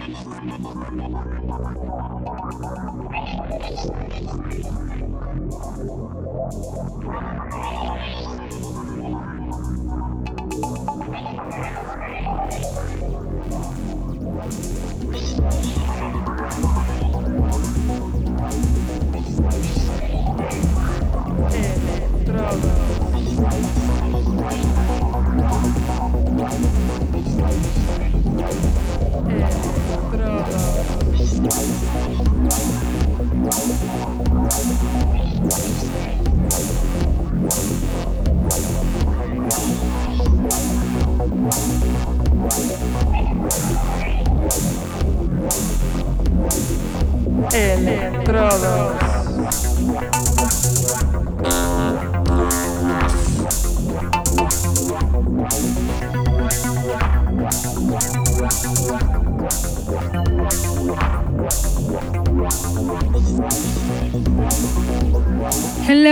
Estrada. Electrodos.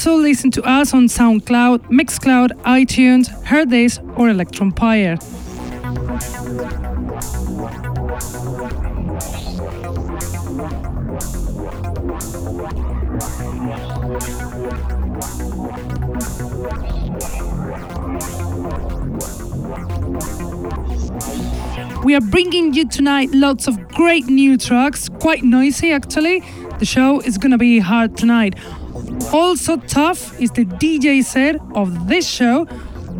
Also listen to us on SoundCloud, Mixcloud, iTunes, Hearthis, or Electronpire. We are bringing you tonight lots of great new tracks, quite noisy actually. The show is gonna be hard tonight. Also tough is the DJ set of this show,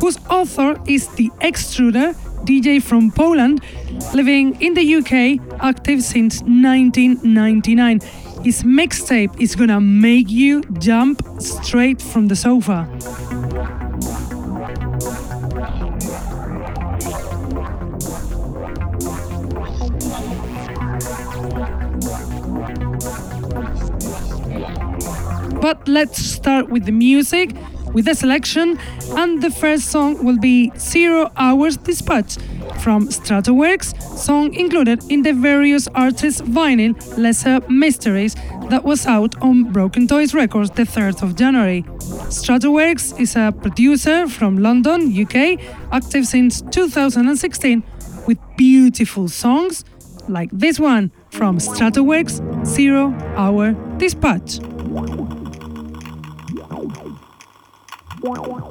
whose author is the extruder, DJ from Poland, living in the UK, active since 1999. His mixtape is gonna make you jump straight from the sofa. But let's start with the music, with the selection, and the first song will be Zero Hours Dispatch from Stratowerx, song included in the various artists' vinyl Lesser Mysteries that was out on Broken Toys Records the 3rd of January. Stratowerx is a producer from London, UK, active since 2016 with beautiful songs like this one from Stratowerx Zero Hour Dispatch. Wow.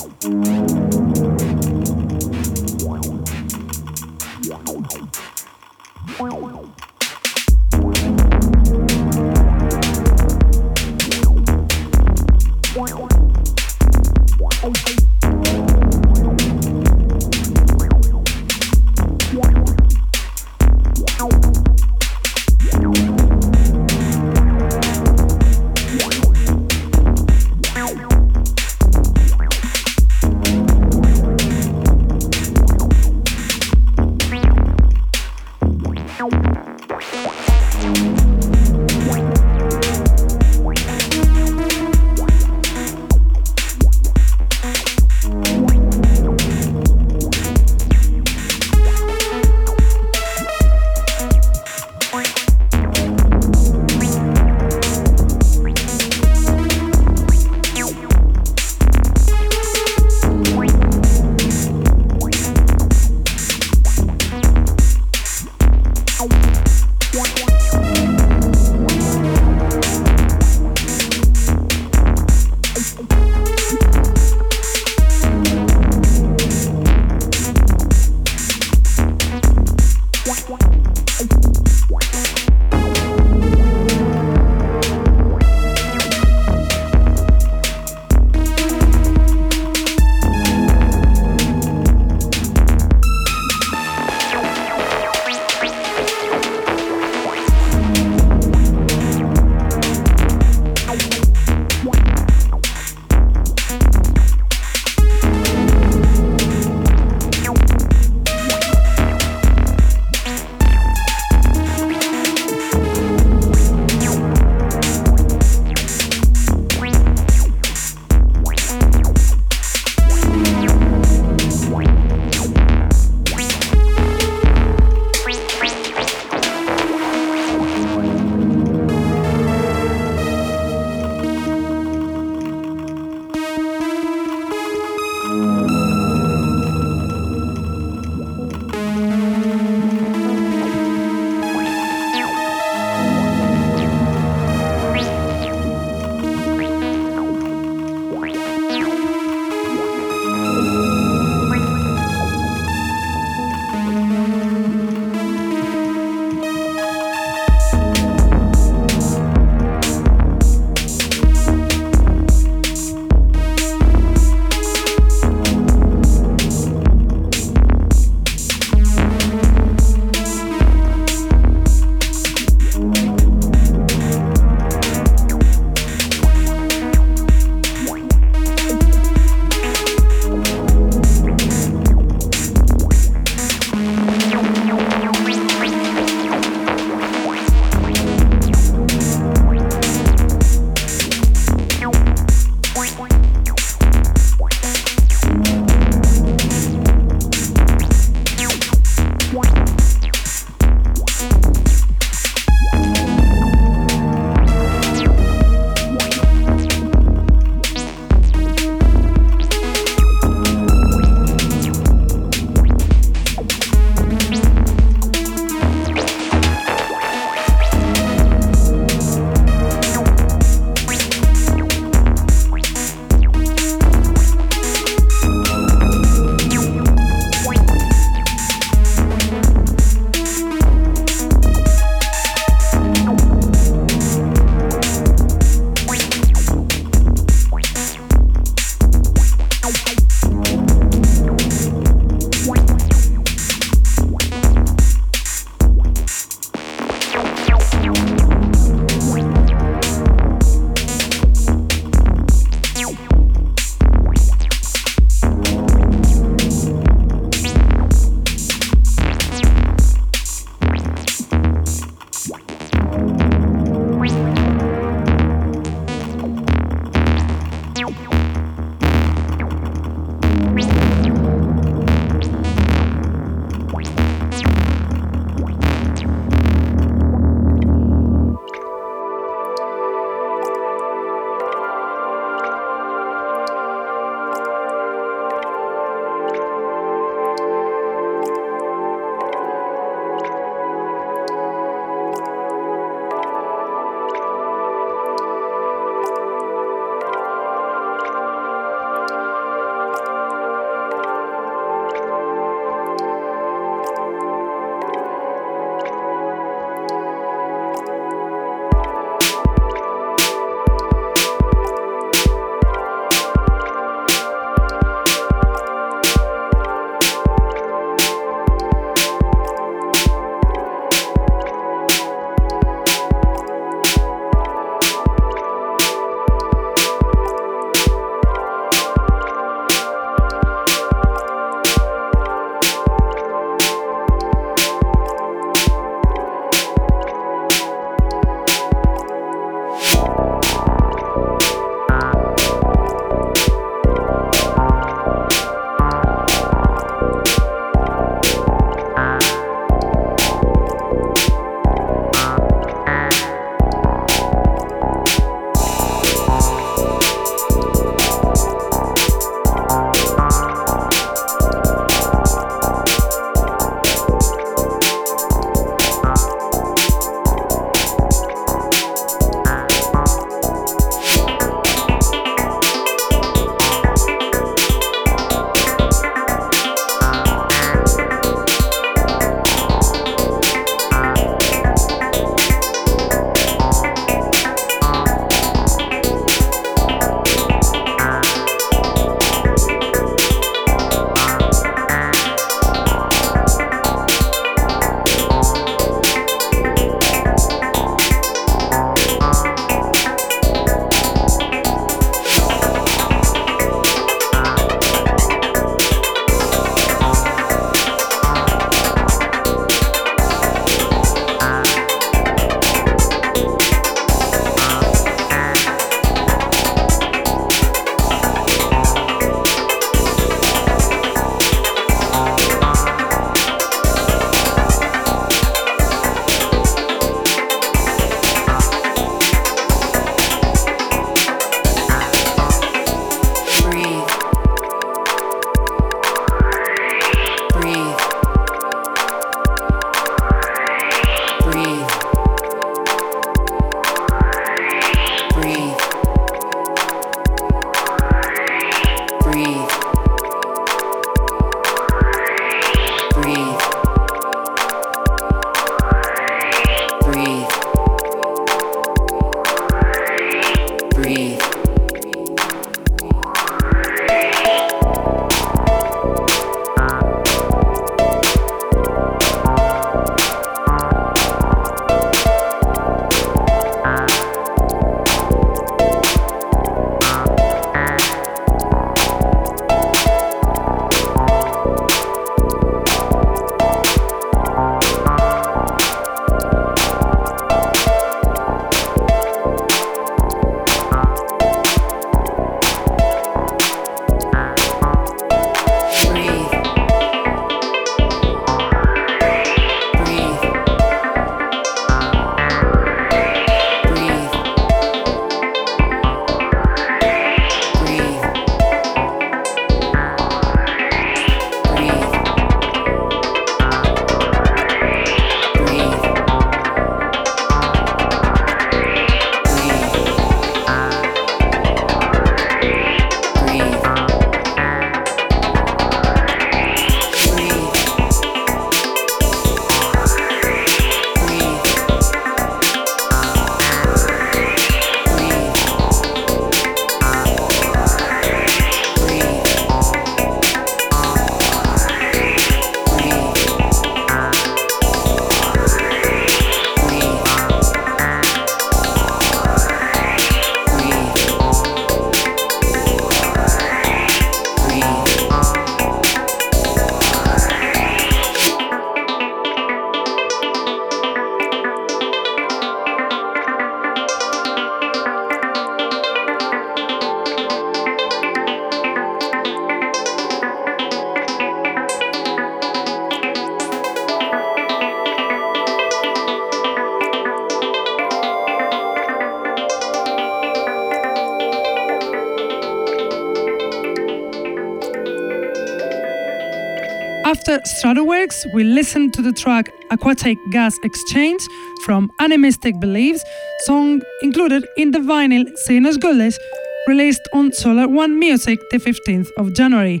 Stratowerx, we listened to the track Aquatic Gas Exchange from Animistic Beliefs, song included in the vinyl Sinus Gullis, released on Solar One Music the 15th of January.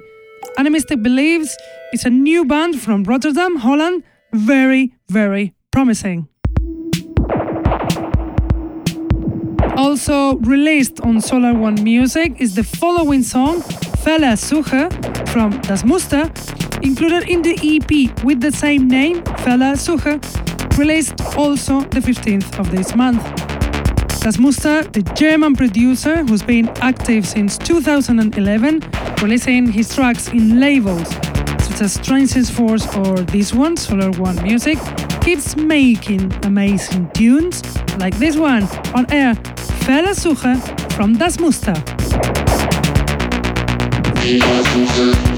Animistic Beliefs is a new band from Rotterdam, Holland, very, very promising. Also released on Solar One Music is the following song, Fehlersuche, from Das Muster, included in the EP with the same name, Fehlersuche, released also the 15th of this month. Das Muster, the German producer who's been active since 2011, releasing his tracks in labels such as Transient Force or this one, Solar One Music, keeps making amazing tunes like this one on air, Fehlersuche from Das Muster. Awesome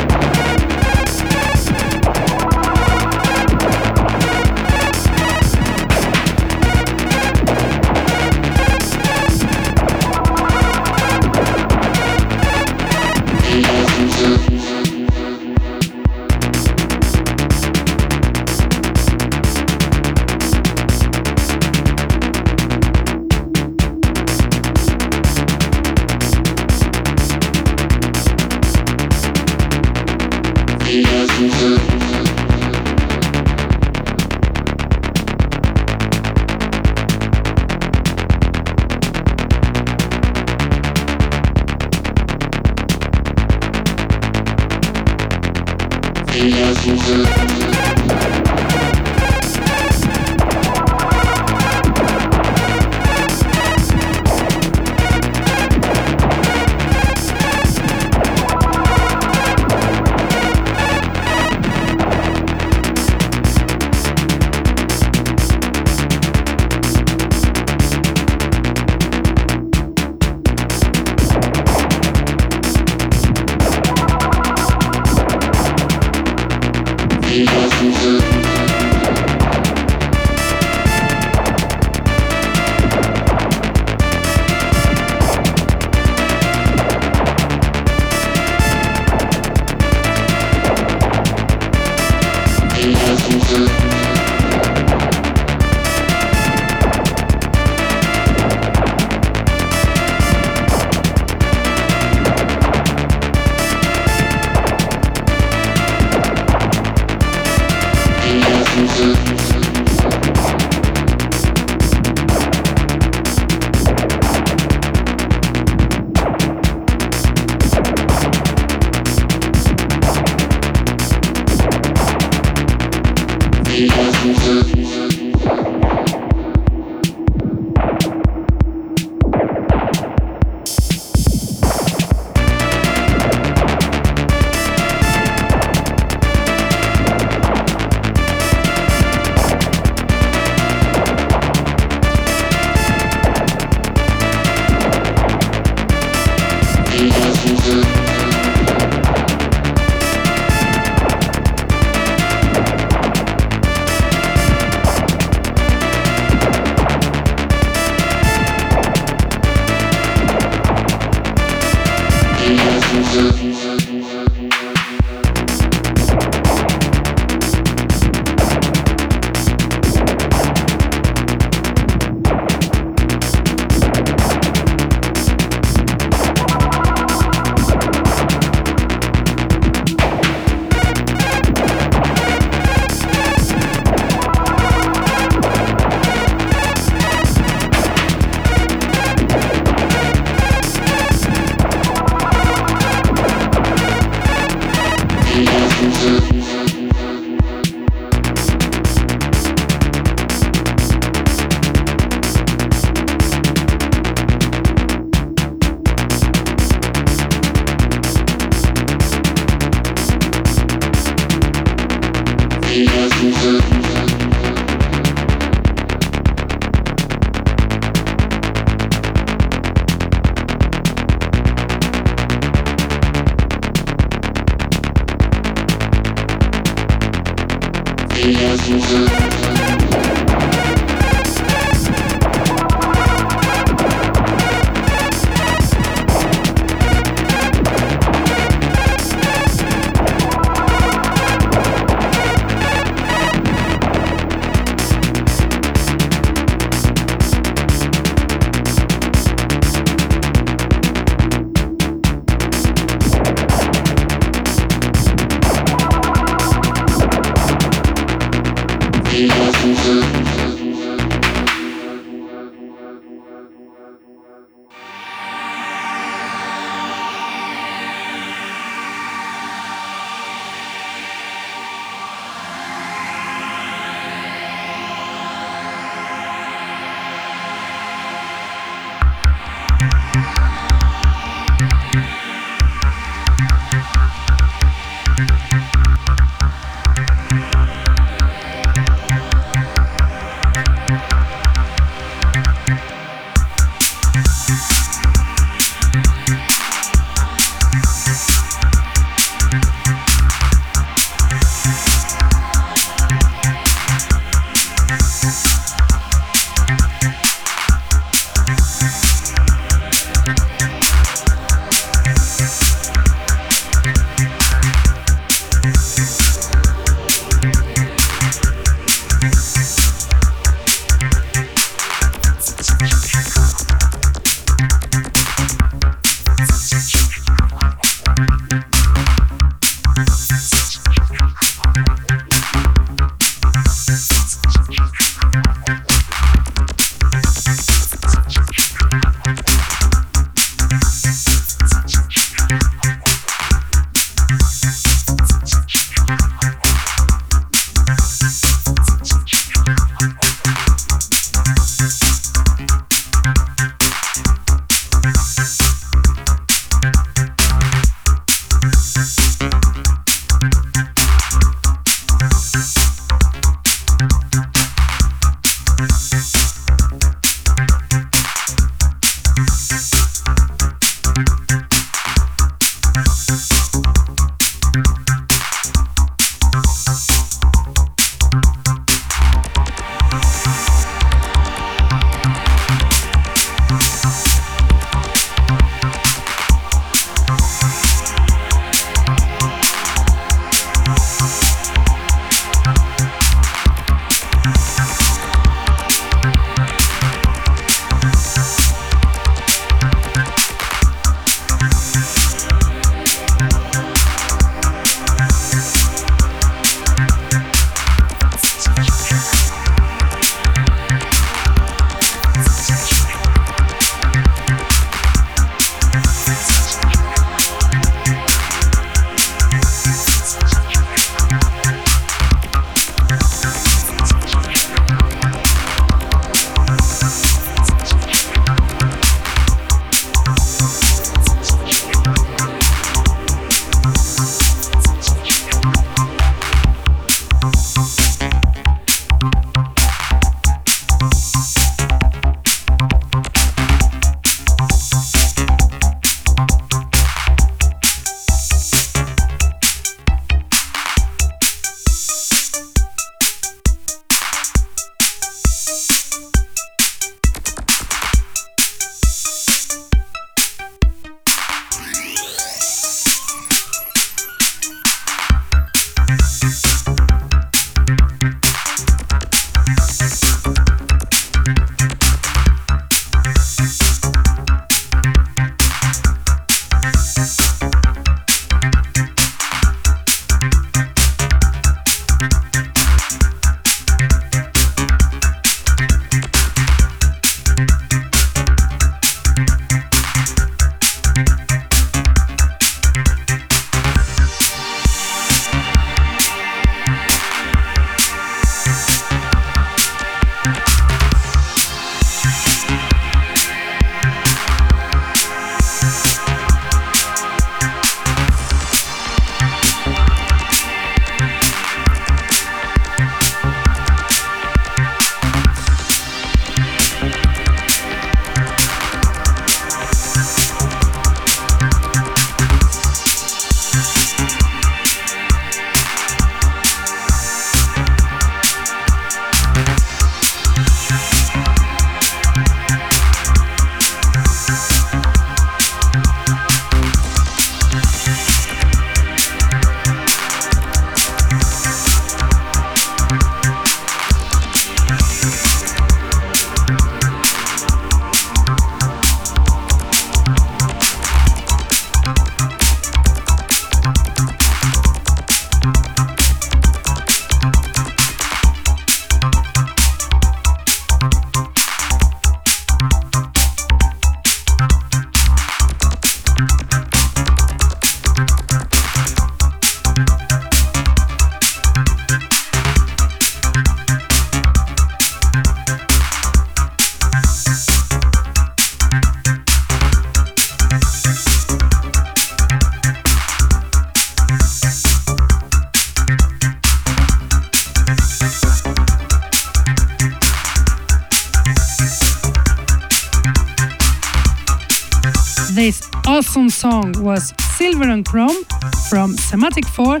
song was Silver and Chrome from Sematic 4,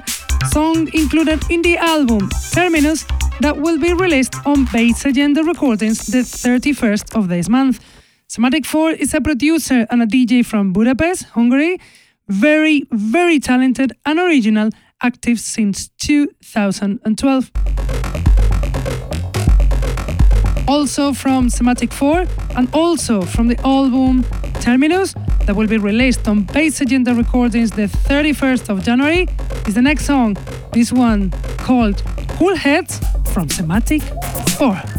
song included in the album Terminus that will be released on Bass Agenda Recordings the 31st of this month. Sematic 4 is a producer and a DJ from Budapest, Hungary, very, very talented and original, active since 2012. Also from Sematic 4 and also from the album Terminus, that will be released on Bass Agenda Recordings the 31st of January is the next song, this one called Cool Heads from Semantic 4.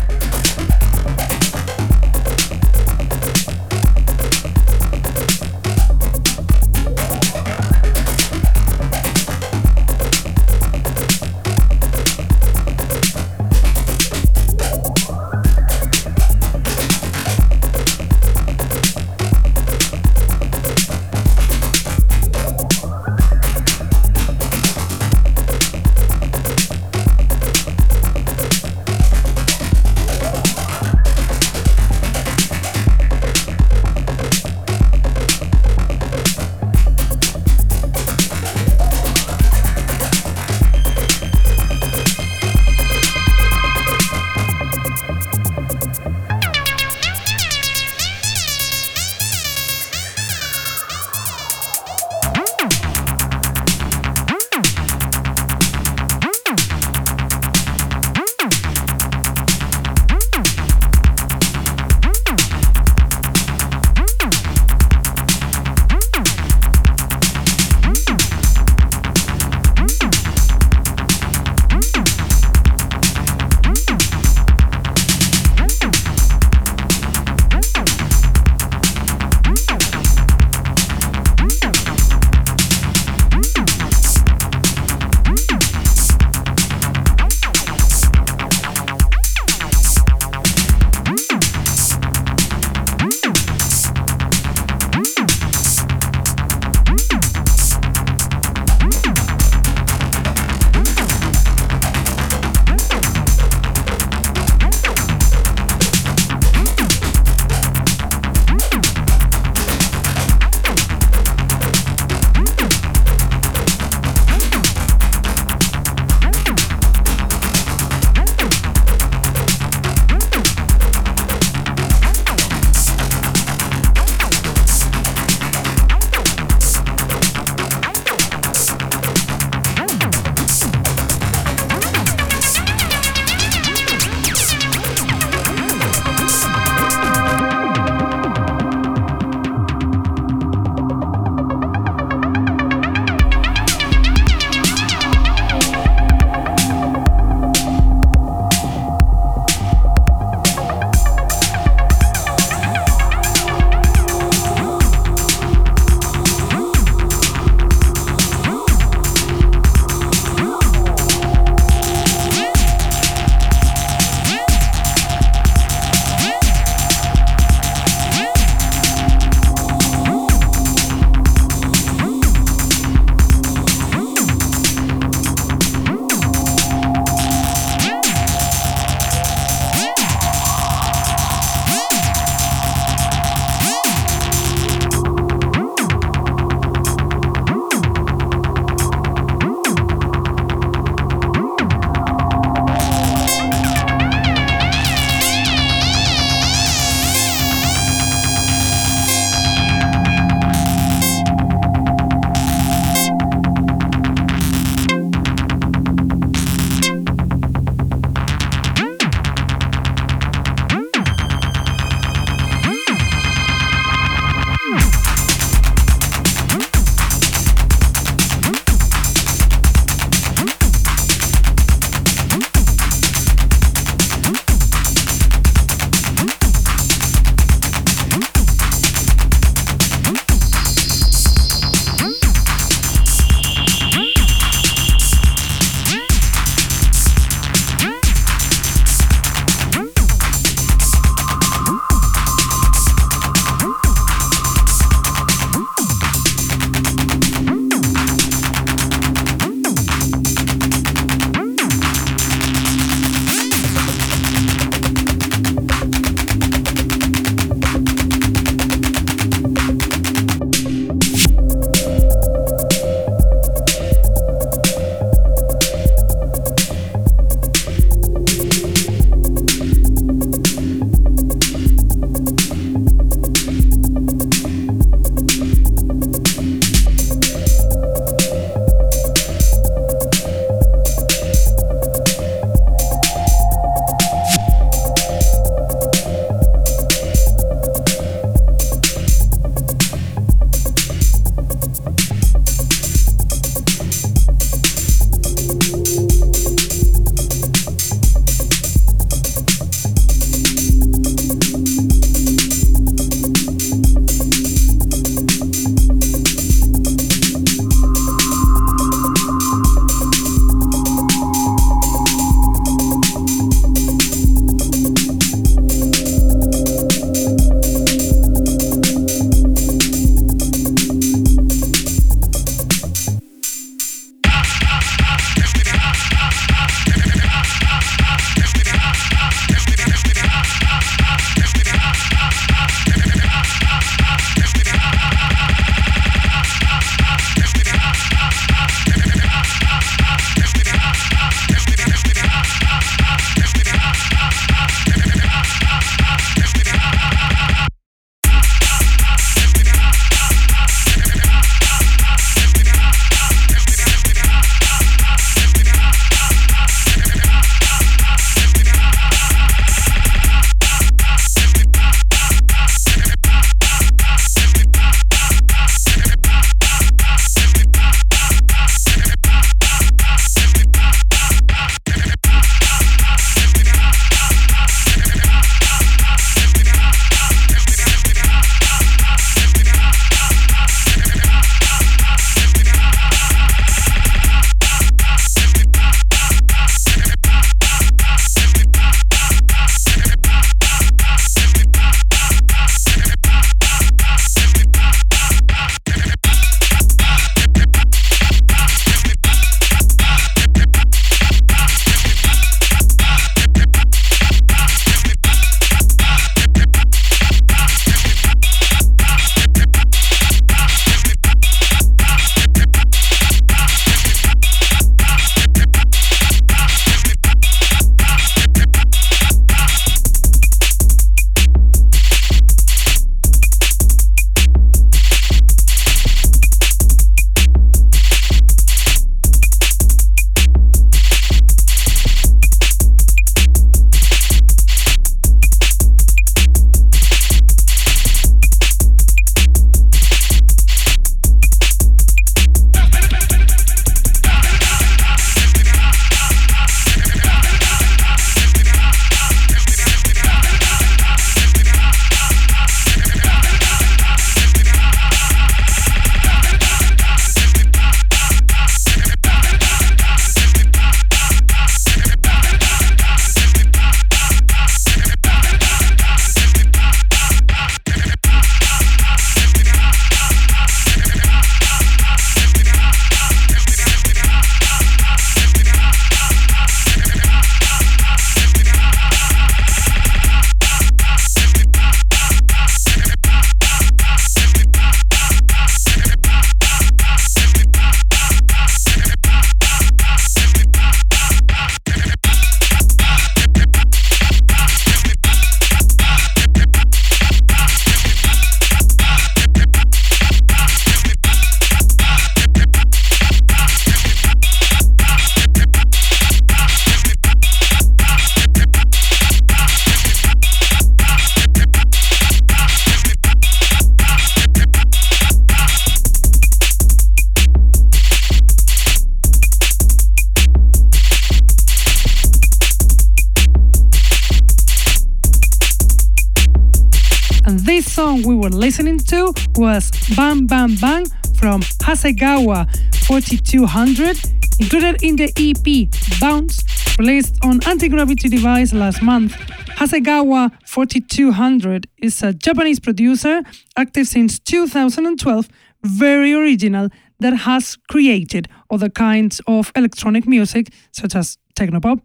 Hasegawa 4200, included in the EP Bounce, released on Anti Gravity Device last month. Hasegawa 4200 is a Japanese producer active since 2012, very original, that has created other kinds of electronic music, such as technopop.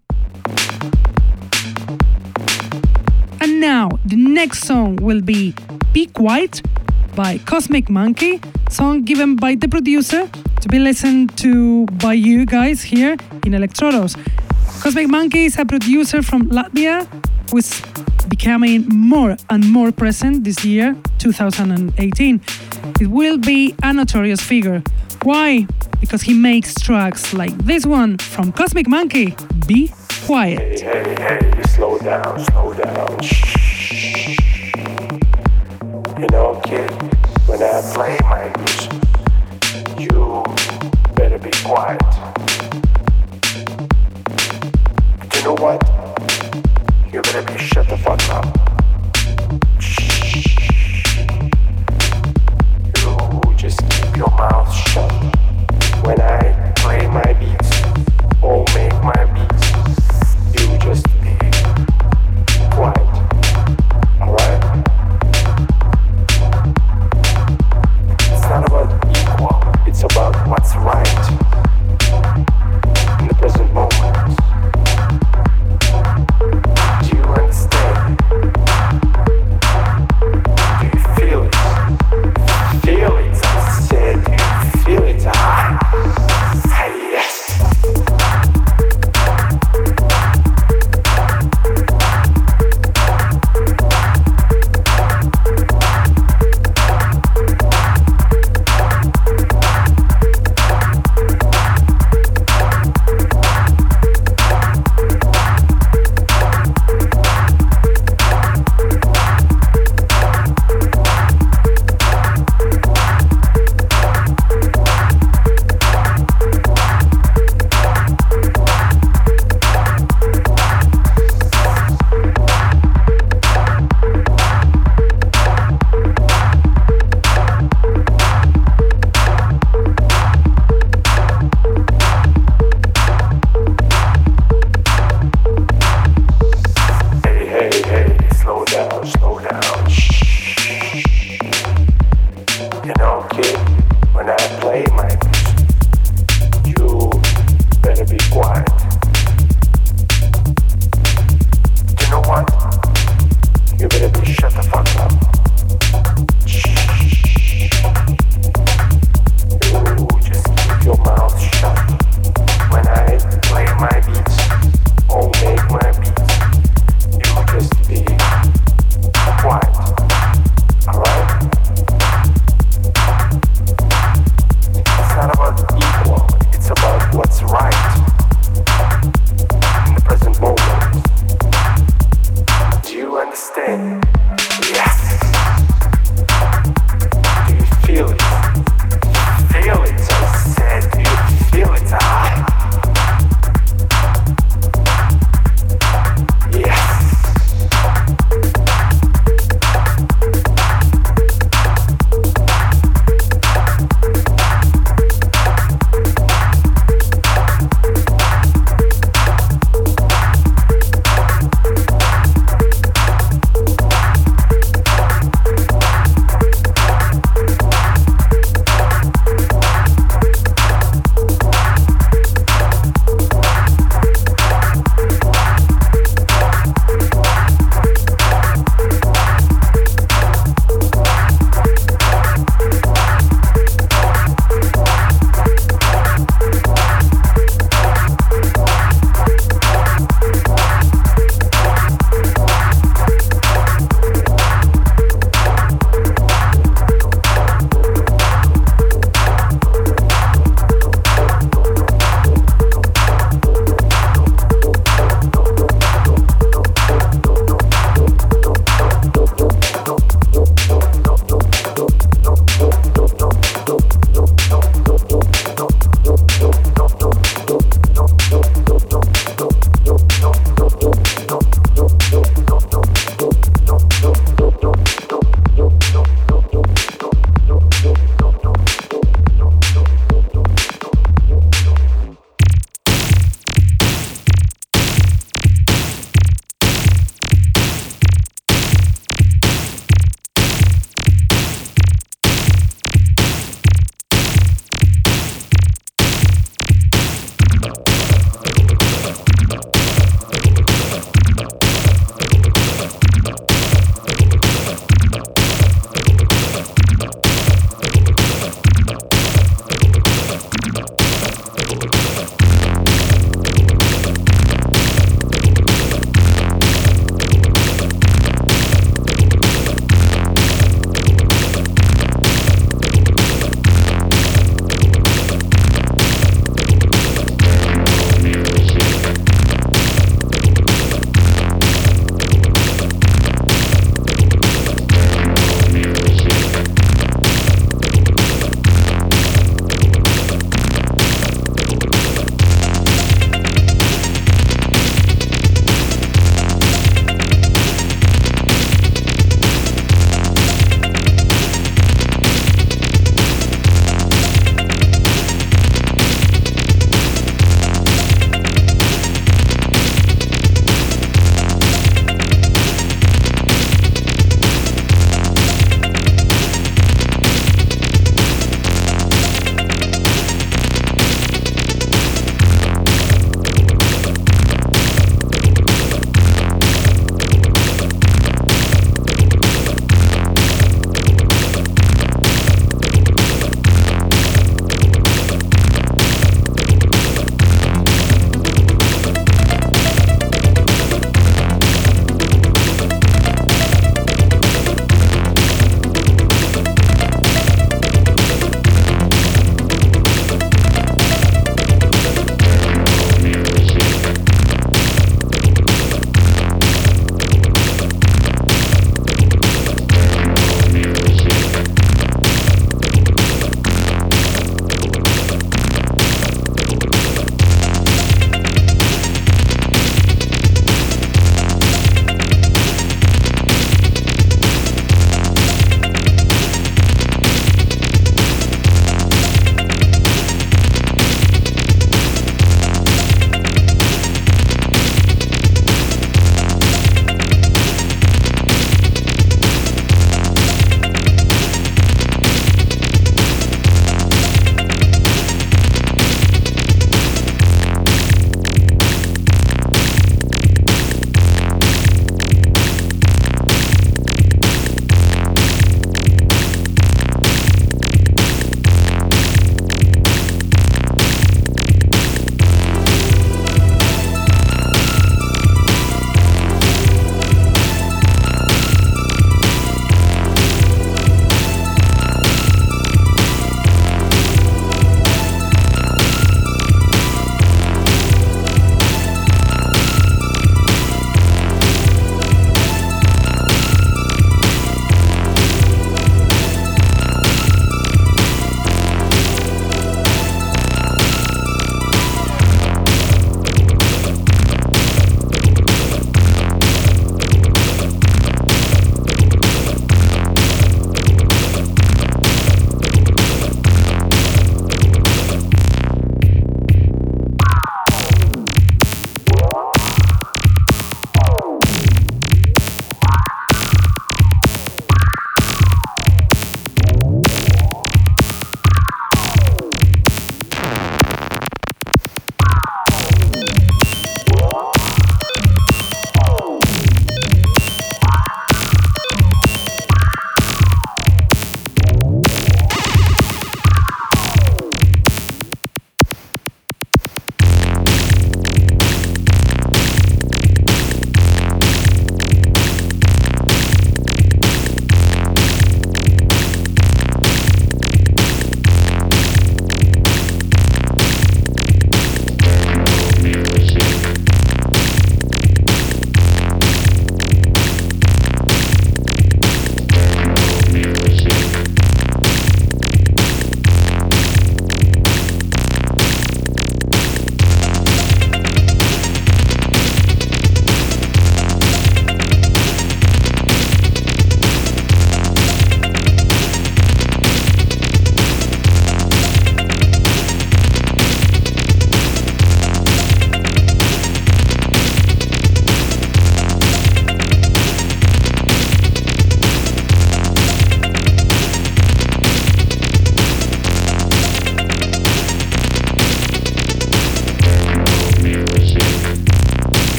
And now, the next song will be Be Quiet by Cosmic Monkey, song given by the producer to be listened to by you guys here in Electrodos. Cosmic Monkey is a producer from Latvia who is becoming more and more present this year, 2018. It will be a notorious figure. Why? Because he makes tracks like this one from Cosmic Monkey, Be quiet. Hey, hey, hey, slow down, slow down. You know, kid, when I play my music, you better be quiet. But you know what? You better be shut the fuck up. Shh. You just keep your mouth shut when I play my beats or make my beats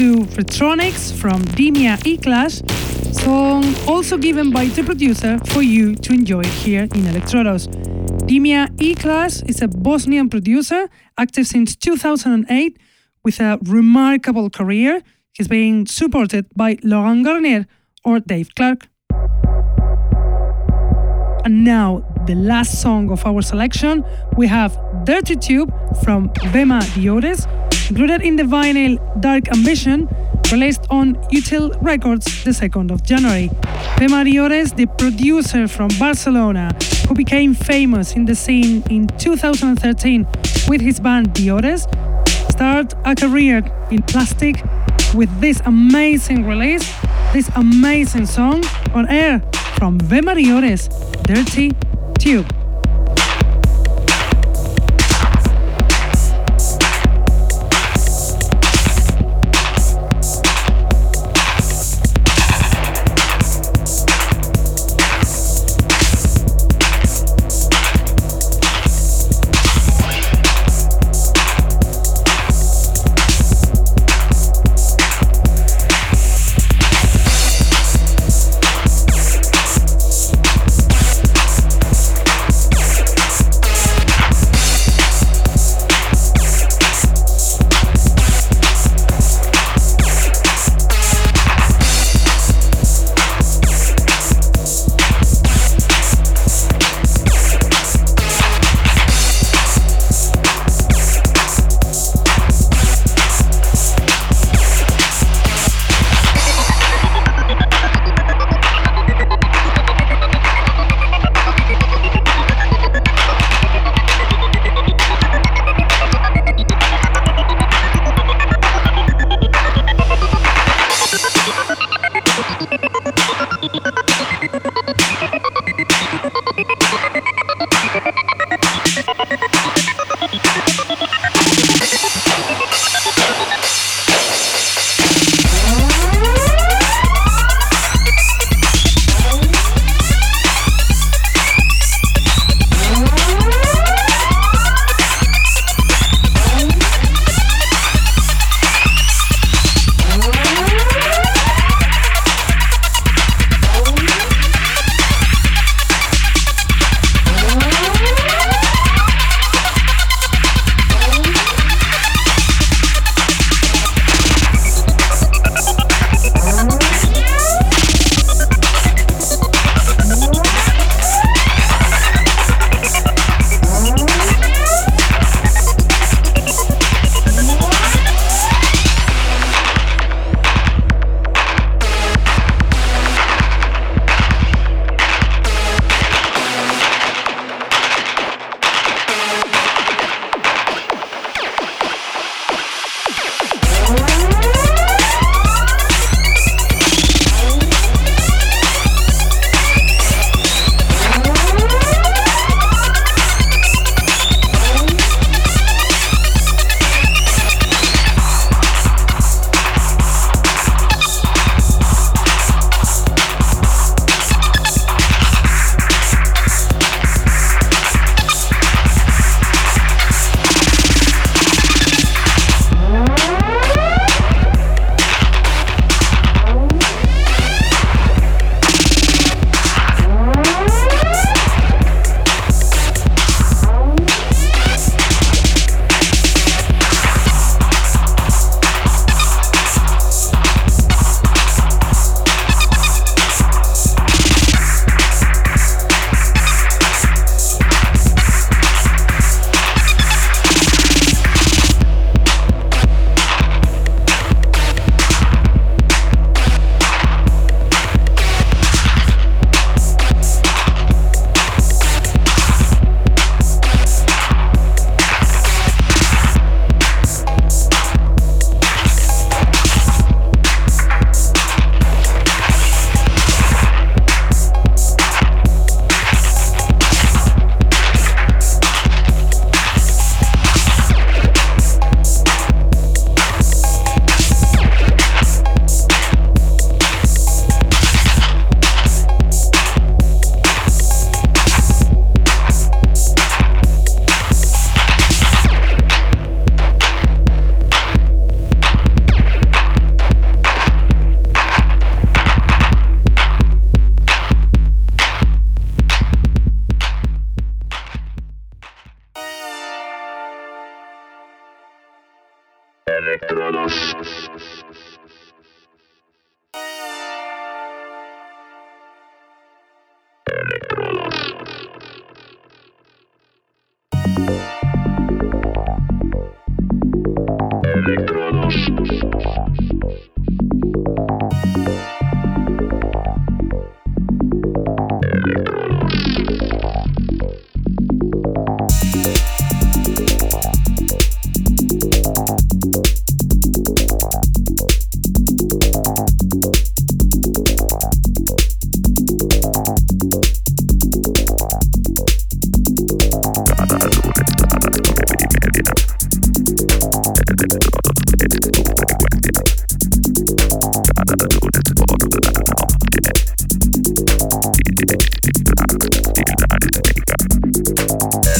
to Retronics from Dimia E-Class, song also given by the producer for you to enjoy here in Electrodos. Dimia E-Class is a Bosnian producer, active since 2008, with a remarkable career. He's being supported by Laurent Garnier or Dave Clarke. And now, the last song of our selection, we have Dirty Tube from Vema Diores, included in the vinyl Dark Ambition, released on Util Records the 2nd of January. Vema Diores, the producer from Barcelona, who became famous in the scene in 2013 with his band Diores, started a career in plastic with this amazing release, this amazing song on air from Vema Diores, Dirty Tube.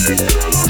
In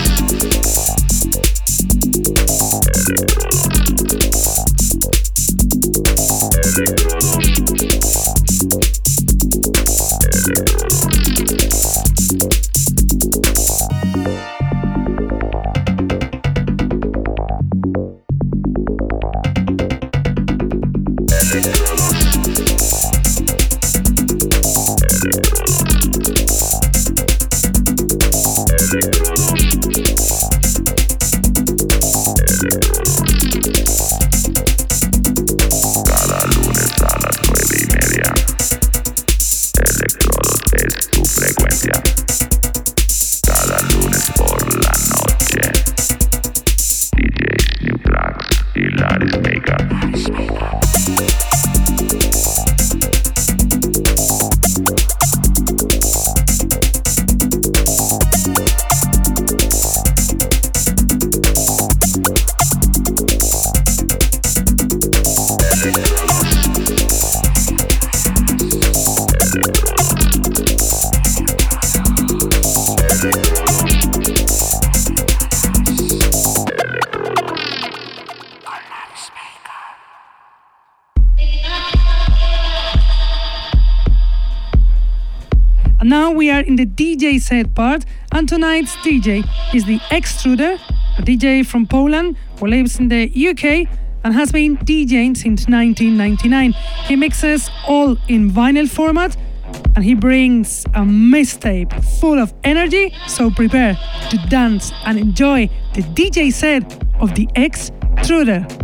set part, and tonight's DJ is the Extruder, a DJ from Poland who lives in the UK and has been DJing since 1999. He mixes all in vinyl format and he brings a mixtape full of energy, so prepare to dance and enjoy the DJ set of the Extruder.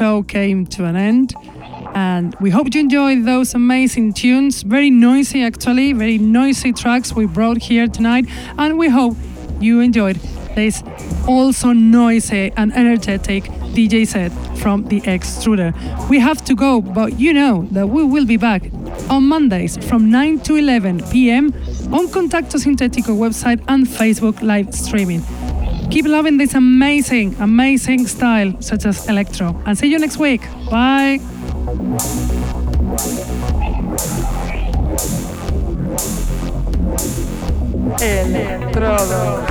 Show came to an end. And we hope you enjoyed those amazing tunes. Very noisy, actually, very noisy tracks we brought here tonight. And we hope you enjoyed this also noisy and energetic DJ set from the Extruder. We have to go, but you know that we will be back on Mondays from 9 to 11 p.m. on Contacto Sintetico website and Facebook live streaming. Keep loving this amazing, amazing style such as electro. And see you next week. Bye. Electrodos.